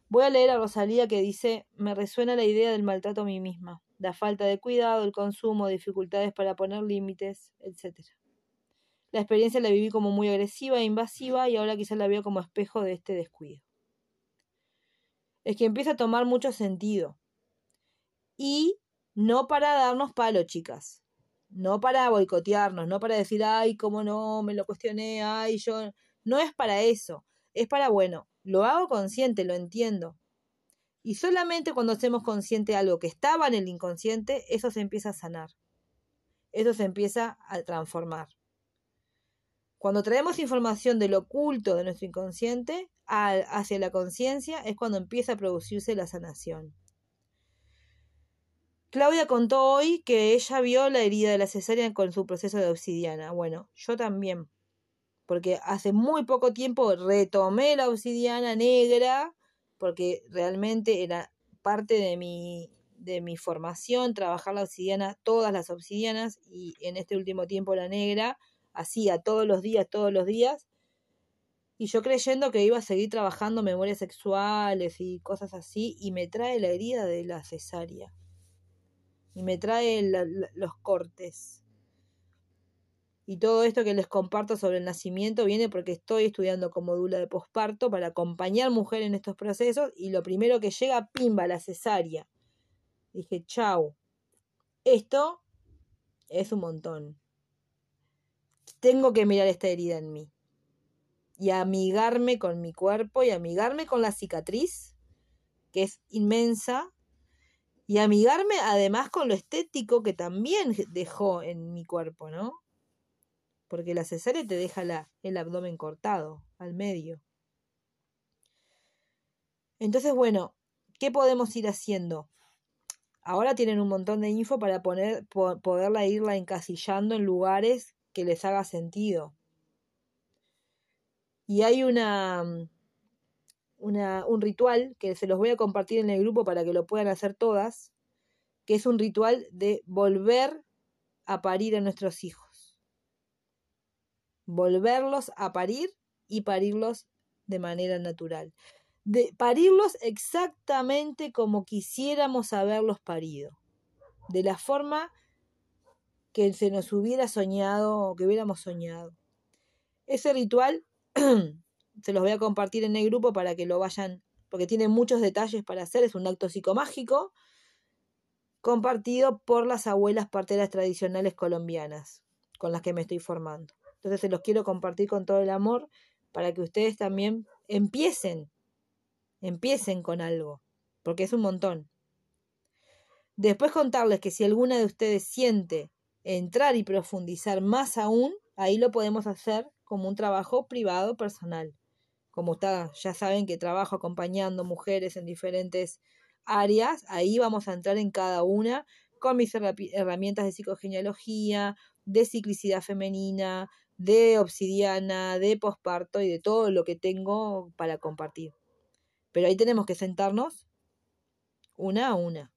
A: Voy a leer a Rosalía que dice, me resuena la idea del maltrato a mí misma, la falta de cuidado, el consumo, dificultades para poner límites, etc. La experiencia la viví como muy agresiva e invasiva y ahora quizás la veo como espejo de este descuido. Es que empieza a tomar mucho sentido. Y no para darnos palo, chicas. No para boicotearnos, no para decir, ay, cómo no, me lo cuestioné, ay, yo. No es para eso. Es para, bueno, lo hago consciente, lo entiendo. Y solamente cuando hacemos consciente algo que estaba en el inconsciente, eso se empieza a sanar. Eso se empieza a transformar. Cuando traemos información del oculto de nuestro inconsciente hacia la conciencia, es cuando empieza a producirse la sanación. Claudia contó hoy que ella vio la herida de la cesárea con su proceso de obsidiana. Bueno, yo también. Porque hace muy poco tiempo retomé la obsidiana negra, porque realmente era parte de mi, de mi formación, trabajar la obsidiana, todas las obsidianas, y en este último tiempo la negra, hacía todos los días, todos los días. Y yo creyendo que iba a seguir trabajando memorias sexuales y cosas así, y me trae la herida de la cesárea y me trae los cortes. Y todo esto que les comparto sobre el nacimiento viene porque estoy estudiando como dula de posparto para acompañar mujeres en estos procesos y lo primero que llega, pimba, la cesárea. Dije, chau, esto es un montón. Tengo que mirar esta herida en mí y amigarme con mi cuerpo y amigarme con la cicatriz, que es inmensa, y amigarme además con lo estético que también dejó en mi cuerpo, ¿no? Porque la cesárea te deja la, el abdomen cortado al medio. Entonces, bueno, ¿qué podemos ir haciendo? Ahora tienen un montón de info para poner, poderla irla encasillando en lugares que les haga sentido. Y hay una, un ritual que se los voy a compartir en el grupo para que lo puedan hacer todas, que es un ritual de volver a parir a nuestros hijos. Volverlos a parir y parirlos de manera natural. De parirlos exactamente como quisiéramos haberlos parido. De la forma que se nos hubiera soñado o que hubiéramos soñado. Ese ritual se los voy a compartir en el grupo para que lo vayan, porque tiene muchos detalles para hacer, es un acto psicomágico compartido por las abuelas parteras tradicionales colombianas con las que me estoy formando. Entonces se los quiero compartir con todo el amor para que ustedes también empiecen, empiecen con algo. porque es un montón. Después contarles que si alguna de ustedes siente entrar y profundizar más aún, ahí lo podemos hacer como un trabajo privado personal. Como está, ya saben que trabajo acompañando mujeres en diferentes áreas, ahí vamos a entrar en cada una con mis herramientas de psicogenealogía, de ciclicidad femenina, de obsidiana, de posparto y de todo lo que tengo para compartir. Pero ahí tenemos que sentarnos una a una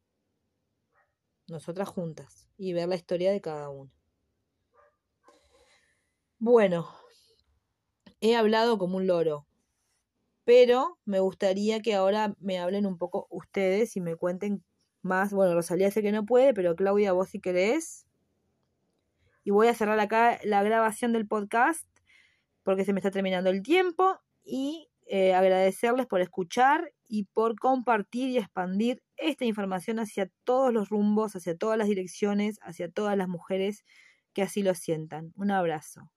A: nosotras juntas, y ver la historia de cada uno. Bueno, he hablado como un loro, pero me gustaría que ahora me hablen un poco ustedes y me cuenten más. Bueno, Rosalía sé que no puede, pero Claudia, vos si querés. Y voy a cerrar acá la grabación del podcast porque se me está terminando el tiempo y eh, agradecerles por escuchar y por compartir y expandir esta información hacia todos los rumbos, hacia todas las direcciones, hacia todas las mujeres que así lo sientan. Un abrazo.